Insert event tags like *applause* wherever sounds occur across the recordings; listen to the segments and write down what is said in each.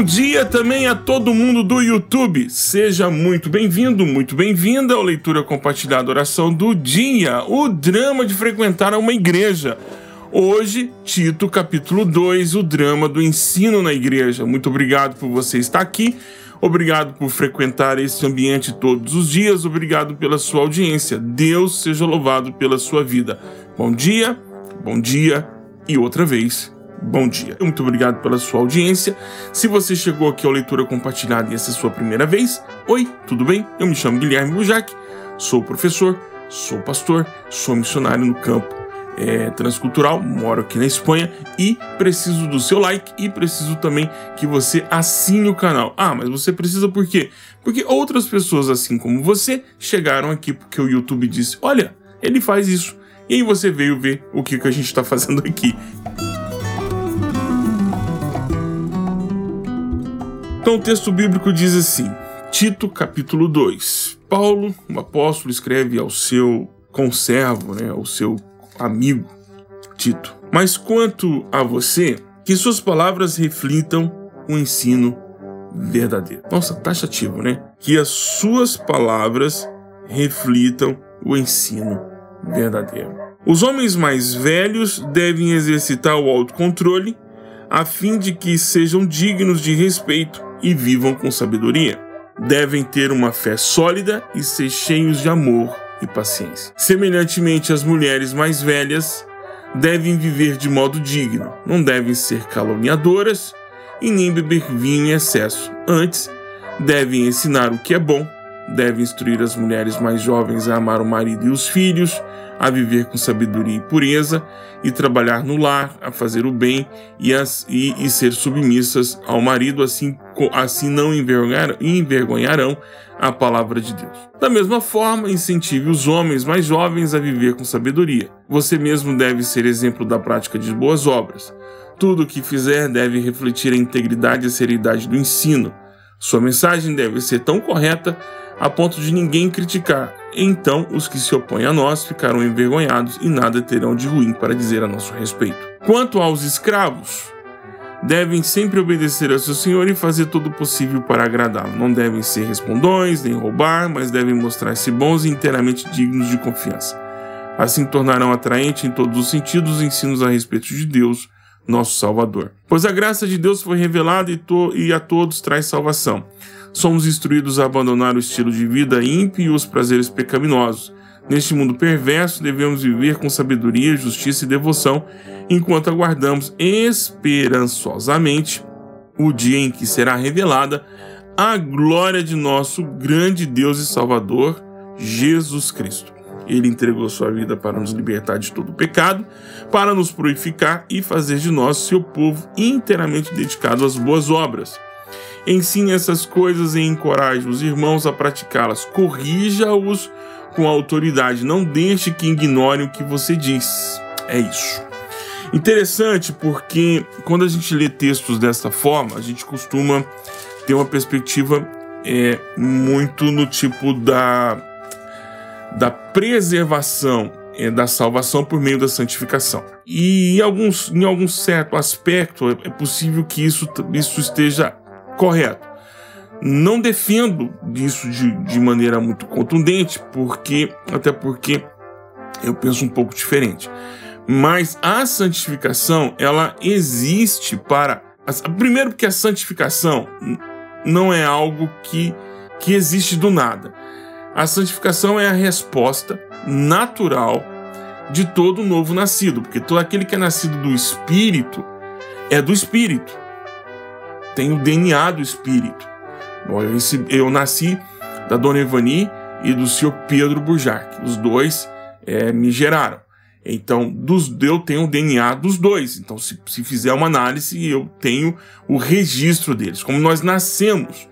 Bom dia também a todo mundo do YouTube. Seja muito bem-vindo, muito bem-vinda ao Leitura Compartilhada Oração do Dia, o drama de frequentar uma igreja. Hoje, Tito, capítulo 2, o drama do ensino na igreja. Muito obrigado por você estar aqui. Obrigado por frequentar esse ambiente todos os dias. Obrigado pela sua audiência. Deus seja louvado pela sua vida. Bom dia, bom dia e outra vez bom dia. Muito obrigado pela sua audiência. Se você chegou aqui ao Leitura Compartilhada e essa é a sua primeira vez, oi, tudo bem? Eu me chamo Guilherme Bujac, sou professor, sou pastor, sou missionário no campo é, transcultural, moro aqui na Espanha e preciso do seu like e preciso também que você assine o canal. Ah, mas você precisa por quê? Porque outras pessoas assim como você chegaram aqui porque o YouTube disse: olha, ele faz isso. E aí você veio ver o que, que a gente está fazendo aqui. Então o texto bíblico diz assim, Tito capítulo 2. Paulo, o apóstolo, escreve ao seu conservo, né, ao seu amigo Tito. Mas quanto a você, que suas palavras reflitam o ensino verdadeiro. Nossa, taxativo, né? Que as suas palavras reflitam o ensino verdadeiro. Os homens mais velhos devem exercitar o autocontrole a fim de que sejam dignos de respeito e vivam com sabedoria. Devem ter uma fé sólida e ser cheios de amor e paciência. Semelhantemente, as mulheres mais velhas devem viver de modo digno, não devem ser caluniadoras e nem beber vinho em excesso. Antes, devem ensinar o que é bom, devem instruir as mulheres mais jovens a amar o marido e os filhos, a viver com sabedoria e pureza, e trabalhar no lar, a fazer o bem e, as, e, e ser submissas ao marido, assim, assim não envergonhar, envergonharão a palavra de Deus. Da mesma forma, incentive os homens mais jovens a viver com sabedoria. Você mesmo deve ser exemplo da prática de boas obras. Tudo o que fizer deve refletir a integridade e a seriedade do ensino. Sua mensagem deve ser tão correta a ponto de ninguém criticar. Então os que se opõem a nós ficarão envergonhados e nada terão de ruim para dizer a nosso respeito. Quanto aos escravos, devem sempre obedecer a seu senhor e fazer todo o possível para agradá-lo. Não devem ser respondões, nem roubar, mas devem mostrar-se bons e inteiramente dignos de confiança. Assim tornarão atraente em todos os sentidos os ensinos a respeito de Deus, nosso Salvador. Pois a graça de Deus foi revelada e, e a todos traz salvação somos instruídos a abandonar o estilo de vida ímpio e os prazeres pecaminosos. Neste mundo perverso, devemos viver com sabedoria, justiça e devoção, enquanto aguardamos esperançosamente o dia em que será revelada a glória de nosso grande Deus e Salvador, Jesus Cristo. Ele entregou sua vida para nos libertar de todo pecado, para nos purificar e fazer de nós seu povo inteiramente dedicado às boas obras. Ensine essas coisas e encoraje os irmãos a praticá-las. Corrija-os com autoridade. Não deixe que ignorem o que você diz. É isso. Interessante porque quando a gente lê textos dessa forma, a gente costuma ter uma perspectiva é, muito no tipo da, da preservação é, da salvação por meio da santificação. E em, alguns, em algum certo aspecto é possível que isso, isso esteja correto. Não defendo isso de, de maneira muito contundente, porque até porque eu penso um pouco diferente. Mas a santificação, ela existe para. Primeiro, porque a santificação não é algo que, que existe do nada. A santificação é a resposta natural de todo novo nascido, porque todo aquele que é nascido do Espírito é do Espírito tem o DNA do espírito. Eu nasci da dona Evani e do senhor Pedro Burjac. Os dois é, me geraram. Então, dos, eu tenho o DNA dos dois. Então, se, se fizer uma análise, eu tenho o registro deles. Como nós nascemos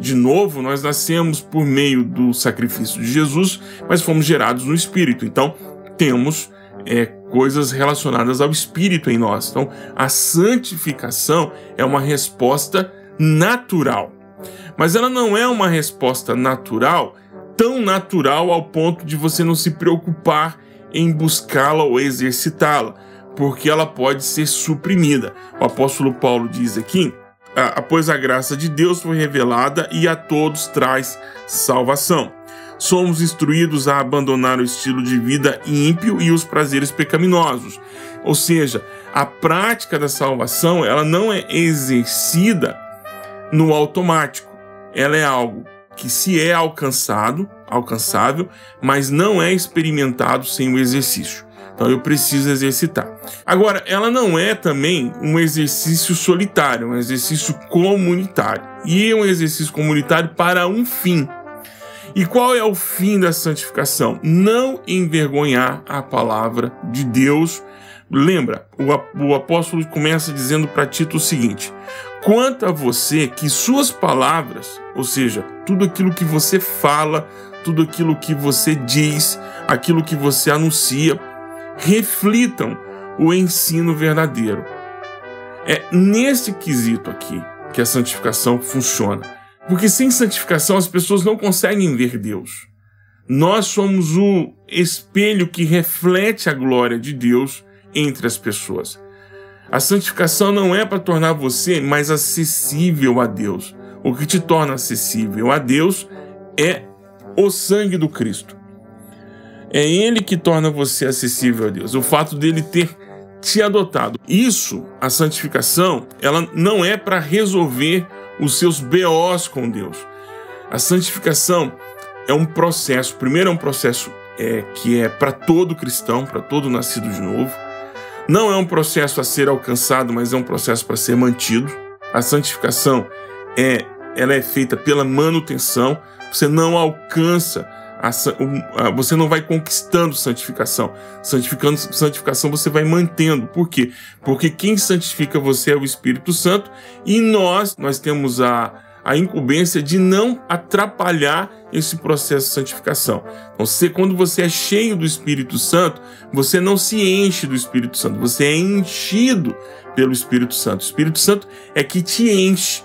de novo, nós nascemos por meio do sacrifício de Jesus, mas fomos gerados no Espírito. Então, temos é, coisas relacionadas ao espírito em nós. Então, a santificação é uma resposta natural. Mas ela não é uma resposta natural, tão natural ao ponto de você não se preocupar em buscá-la ou exercitá-la, porque ela pode ser suprimida. O apóstolo Paulo diz aqui pois a graça de Deus foi revelada e a todos traz salvação. Somos instruídos a abandonar o estilo de vida ímpio e os prazeres pecaminosos. Ou seja, a prática da salvação, ela não é exercida no automático. Ela é algo que se é alcançado, alcançável, mas não é experimentado sem o exercício. Então eu preciso exercitar. Agora, ela não é também um exercício solitário, um exercício comunitário. E é um exercício comunitário para um fim. E qual é o fim da santificação? Não envergonhar a palavra de Deus. Lembra, o apóstolo começa dizendo para Tito o seguinte: quanto a você, que suas palavras, ou seja, tudo aquilo que você fala, tudo aquilo que você diz, aquilo que você anuncia, reflitam o ensino verdadeiro. É nesse quesito aqui que a santificação funciona. Porque sem santificação as pessoas não conseguem ver Deus. Nós somos o espelho que reflete a glória de Deus entre as pessoas. A santificação não é para tornar você mais acessível a Deus. O que te torna acessível a Deus é o sangue do Cristo. É ele que torna você acessível a Deus. O fato dele ter te adotado. Isso, a santificação, ela não é para resolver os seus BOs com Deus. A santificação é um processo. Primeiro é um processo é, que é para todo cristão, para todo nascido de novo. Não é um processo a ser alcançado, mas é um processo para ser mantido. A santificação é, ela é feita pela manutenção. Você não alcança a, você não vai conquistando santificação. Santificando, santificação você vai mantendo. Por quê? Porque quem santifica você é o Espírito Santo e nós, nós temos a, a incumbência de não atrapalhar esse processo de santificação. Então, você, quando você é cheio do Espírito Santo, você não se enche do Espírito Santo, você é enchido pelo Espírito Santo. O Espírito Santo é que te enche.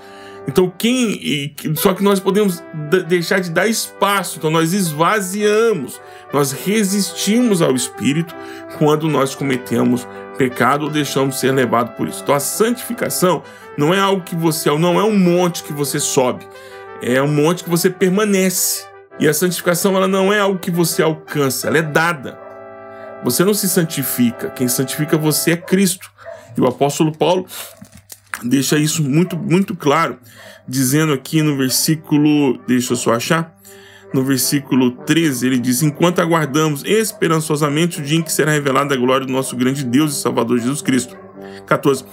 Então, quem. Só que nós podemos deixar de dar espaço, então nós esvaziamos, nós resistimos ao Espírito quando nós cometemos pecado ou deixamos ser levado por isso. Então, a santificação não é algo que você. não é um monte que você sobe, é um monte que você permanece. E a santificação ela não é algo que você alcança, ela é dada. Você não se santifica, quem santifica você é Cristo. E o apóstolo Paulo deixa isso muito, muito claro, dizendo aqui no versículo, deixa eu só achar, no versículo 13, ele diz: Enquanto aguardamos esperançosamente o dia em que será revelada a glória do nosso grande Deus e Salvador Jesus Cristo. 14.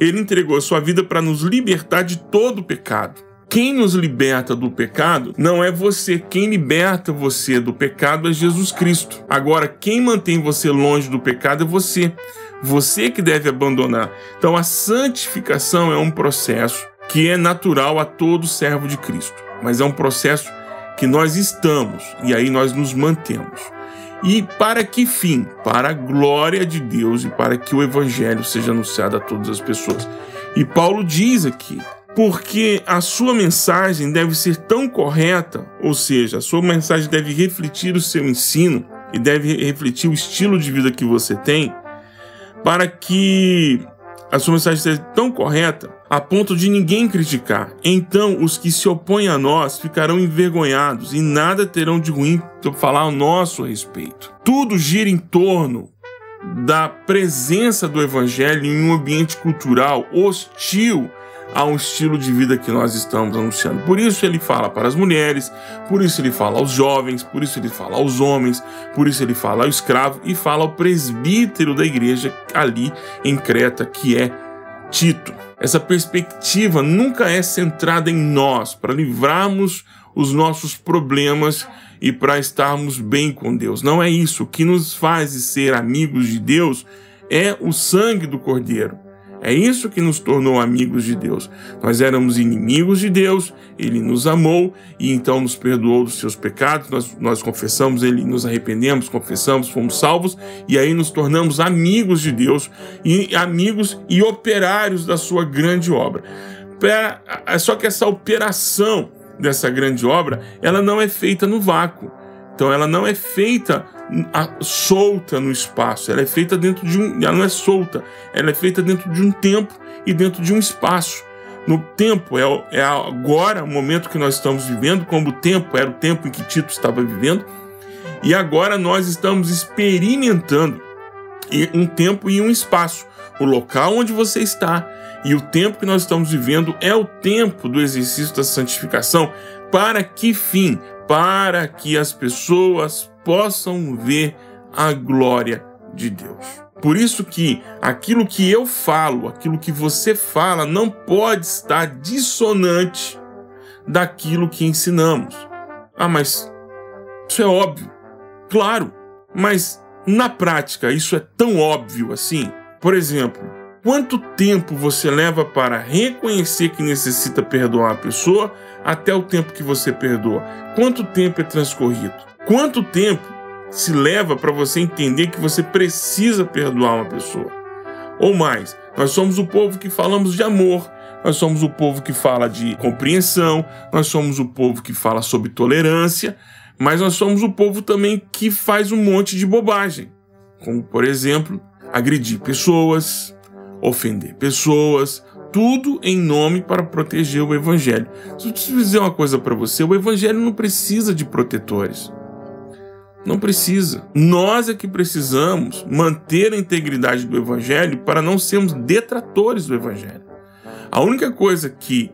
Ele entregou a sua vida para nos libertar de todo o pecado. Quem nos liberta do pecado não é você. Quem liberta você do pecado é Jesus Cristo. Agora, quem mantém você longe do pecado é você. Você que deve abandonar. Então a santificação é um processo que é natural a todo servo de Cristo, mas é um processo que nós estamos e aí nós nos mantemos. E para que fim? Para a glória de Deus e para que o evangelho seja anunciado a todas as pessoas. E Paulo diz aqui, porque a sua mensagem deve ser tão correta, ou seja, a sua mensagem deve refletir o seu ensino e deve refletir o estilo de vida que você tem, para que a sua mensagem seja tão correta a ponto de ninguém criticar. Então os que se opõem a nós ficarão envergonhados e nada terão de ruim para falar ao nosso respeito. Tudo gira em torno da presença do evangelho em um ambiente cultural hostil a um estilo de vida que nós estamos anunciando. Por isso ele fala para as mulheres, por isso ele fala aos jovens, por isso ele fala aos homens, por isso ele fala ao escravo e fala ao presbítero da igreja ali em Creta, que é Tito. Essa perspectiva nunca é centrada em nós, para livrarmos os nossos problemas e para estarmos bem com Deus. Não é isso. O que nos faz ser amigos de Deus é o sangue do Cordeiro. É isso que nos tornou amigos de Deus. Nós éramos inimigos de Deus, Ele nos amou e então nos perdoou dos seus pecados. Nós, nós confessamos, Ele nos arrependemos, confessamos, fomos salvos e aí nos tornamos amigos de Deus e amigos e operários da Sua grande obra. Só que essa operação dessa grande obra, ela não é feita no vácuo. Então ela não é feita solta no espaço, ela é feita dentro de um, ela não é solta, ela é feita dentro de um tempo e dentro de um espaço. no tempo, é, é agora o momento que nós estamos vivendo, como o tempo era o tempo em que Tito estava vivendo, e agora nós estamos experimentando um tempo e um espaço. O local onde você está e o tempo que nós estamos vivendo é o tempo do exercício da santificação. Para que fim? Para que as pessoas possam ver a glória de Deus. Por isso que aquilo que eu falo, aquilo que você fala, não pode estar dissonante daquilo que ensinamos. Ah, mas isso é óbvio. Claro, mas na prática isso é tão óbvio assim? Por exemplo, quanto tempo você leva para reconhecer que necessita perdoar a pessoa até o tempo que você perdoa? Quanto tempo é transcorrido? Quanto tempo se leva para você entender que você precisa perdoar uma pessoa. Ou mais, nós somos o povo que falamos de amor, nós somos o povo que fala de compreensão, nós somos o povo que fala sobre tolerância, mas nós somos o povo também que faz um monte de bobagem, como por exemplo, agredir pessoas, ofender pessoas, tudo em nome para proteger o evangelho. Se eu dizer uma coisa para você, o evangelho não precisa de protetores. Não precisa. Nós é que precisamos manter a integridade do Evangelho para não sermos detratores do Evangelho. A única coisa que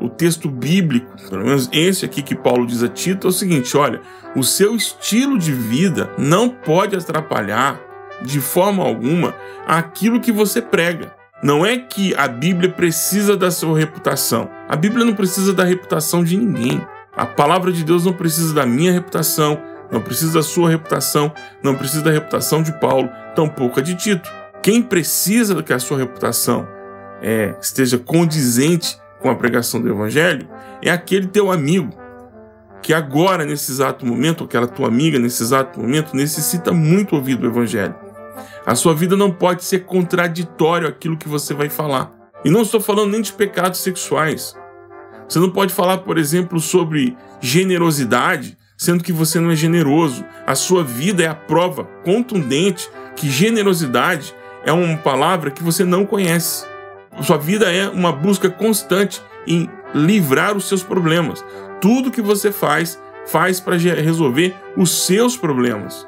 o texto bíblico, pelo menos esse aqui que Paulo diz a Tito, é o seguinte: olha, o seu estilo de vida não pode atrapalhar de forma alguma aquilo que você prega. Não é que a Bíblia precisa da sua reputação. A Bíblia não precisa da reputação de ninguém. A palavra de Deus não precisa da minha reputação, não precisa da sua reputação, não precisa da reputação de Paulo, tampouco a de Tito. Quem precisa que a sua reputação é, esteja condizente com a pregação do Evangelho é aquele teu amigo que agora, nesse exato momento, aquela tua amiga, nesse exato momento, necessita muito ouvir do Evangelho. A sua vida não pode ser contraditório àquilo que você vai falar. E não estou falando nem de pecados sexuais. Você não pode falar, por exemplo, sobre generosidade sendo que você não é generoso. A sua vida é a prova contundente que generosidade é uma palavra que você não conhece. Sua vida é uma busca constante em livrar os seus problemas. Tudo que você faz, faz para resolver os seus problemas.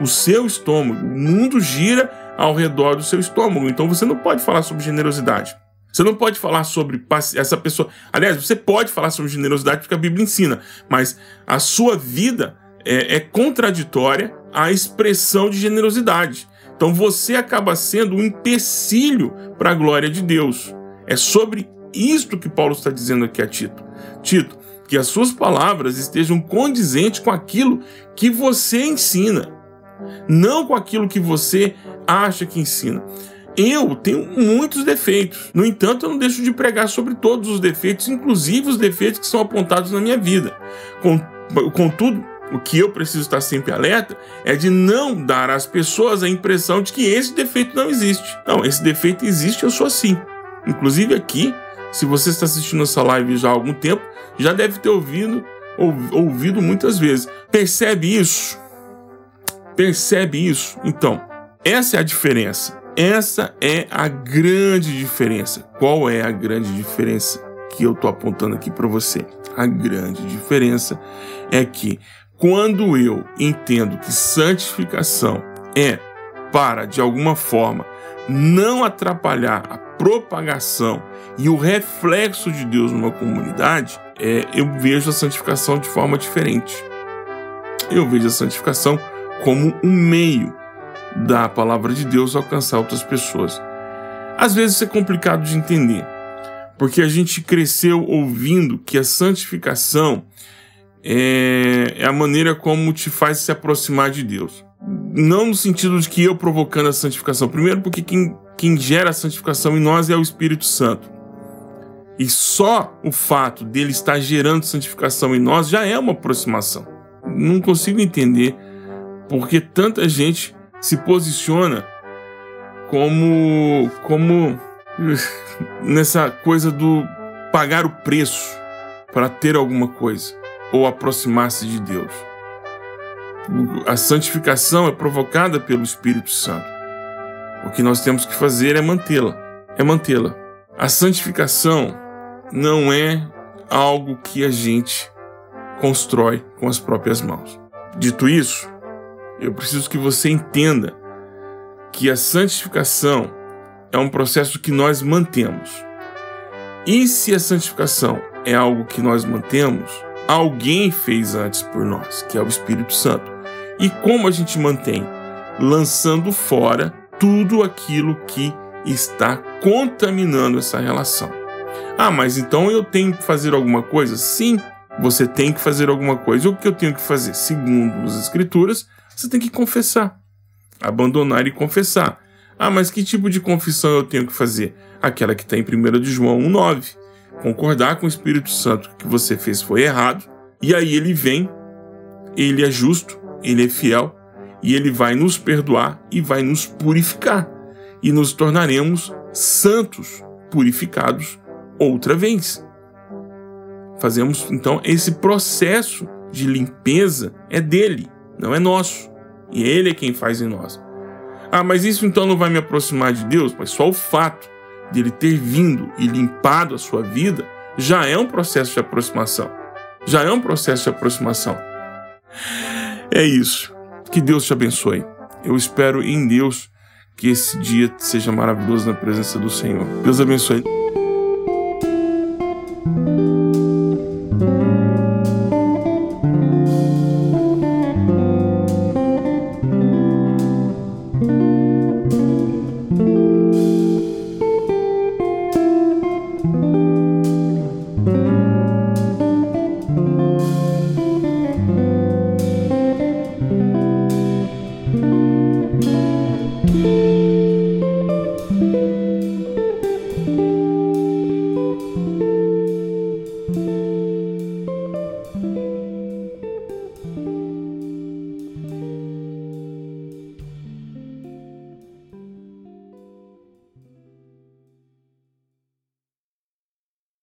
O seu estômago. O mundo gira ao redor do seu estômago. Então você não pode falar sobre generosidade. Você não pode falar sobre essa pessoa. Aliás, você pode falar sobre generosidade porque a Bíblia ensina, mas a sua vida é, é contraditória à expressão de generosidade. Então você acaba sendo um empecilho para a glória de Deus. É sobre isto que Paulo está dizendo aqui a Tito. Tito, que as suas palavras estejam condizentes com aquilo que você ensina, não com aquilo que você acha que ensina. Eu tenho muitos defeitos. No entanto, eu não deixo de pregar sobre todos os defeitos, inclusive os defeitos que são apontados na minha vida. Contudo, o que eu preciso estar sempre alerta é de não dar às pessoas a impressão de que esse defeito não existe. Não, esse defeito existe, eu sou assim. Inclusive aqui, se você está assistindo essa live já há algum tempo, já deve ter ouvido, ou, ouvido muitas vezes. Percebe isso? Percebe isso? Então, essa é a diferença. Essa é a grande diferença. Qual é a grande diferença que eu estou apontando aqui para você? A grande diferença é que quando eu entendo que santificação é para, de alguma forma, não atrapalhar a propagação e o reflexo de Deus numa comunidade, é, eu vejo a santificação de forma diferente. Eu vejo a santificação como um meio da palavra de Deus alcançar outras pessoas. Às vezes é complicado de entender, porque a gente cresceu ouvindo que a santificação é, é a maneira como te faz se aproximar de Deus. Não no sentido de que eu provocando a santificação, primeiro porque quem, quem gera a santificação em nós é o Espírito Santo. E só o fato dele estar gerando santificação em nós já é uma aproximação. Não consigo entender porque tanta gente se posiciona como como *laughs* nessa coisa do pagar o preço para ter alguma coisa ou aproximar-se de Deus. A santificação é provocada pelo Espírito Santo. O que nós temos que fazer é mantê-la, é mantê-la. A santificação não é algo que a gente constrói com as próprias mãos. Dito isso, eu preciso que você entenda que a santificação é um processo que nós mantemos. E se a santificação é algo que nós mantemos, alguém fez antes por nós, que é o Espírito Santo. E como a gente mantém? Lançando fora tudo aquilo que está contaminando essa relação. Ah, mas então eu tenho que fazer alguma coisa? Sim, você tem que fazer alguma coisa. O que eu tenho que fazer? Segundo as Escrituras, você tem que confessar. Abandonar e confessar. Ah, mas que tipo de confissão eu tenho que fazer? Aquela que está em 1 de João 1,9. Concordar com o Espírito Santo que você fez foi errado. E aí ele vem, ele é justo, ele é fiel, e ele vai nos perdoar e vai nos purificar. E nos tornaremos santos, purificados outra vez. Fazemos então esse processo de limpeza é dele, não é nosso. E ele é quem faz em nós. Ah, mas isso então não vai me aproximar de Deus? Mas só o fato dele ter vindo e limpado a sua vida já é um processo de aproximação. Já é um processo de aproximação. É isso. Que Deus te abençoe. Eu espero em Deus que esse dia seja maravilhoso na presença do Senhor. Deus abençoe.